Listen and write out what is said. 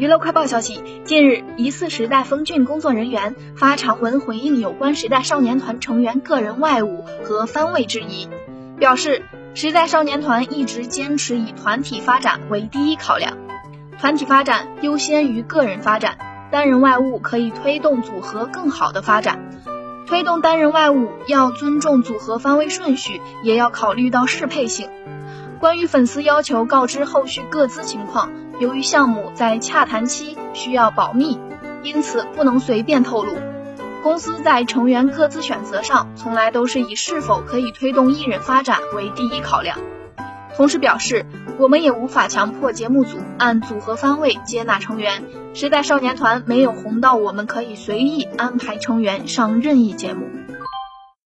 娱乐快报消息，近日，疑似时代峰峻工作人员发长文回应有关时代少年团成员个人外务和番位质疑，表示时代少年团一直坚持以团体发展为第一考量，团体发展优先于个人发展，单人外务可以推动组合更好的发展，推动单人外务要尊重组合番位顺序，也要考虑到适配性。关于粉丝要求告知后续各资情况，由于项目在洽谈期需要保密，因此不能随便透露。公司在成员各自选择上，从来都是以是否可以推动艺人发展为第一考量。同时表示，我们也无法强迫节目组按组合番位接纳成员。时代少年团没有红到我们可以随意安排成员上任意节目。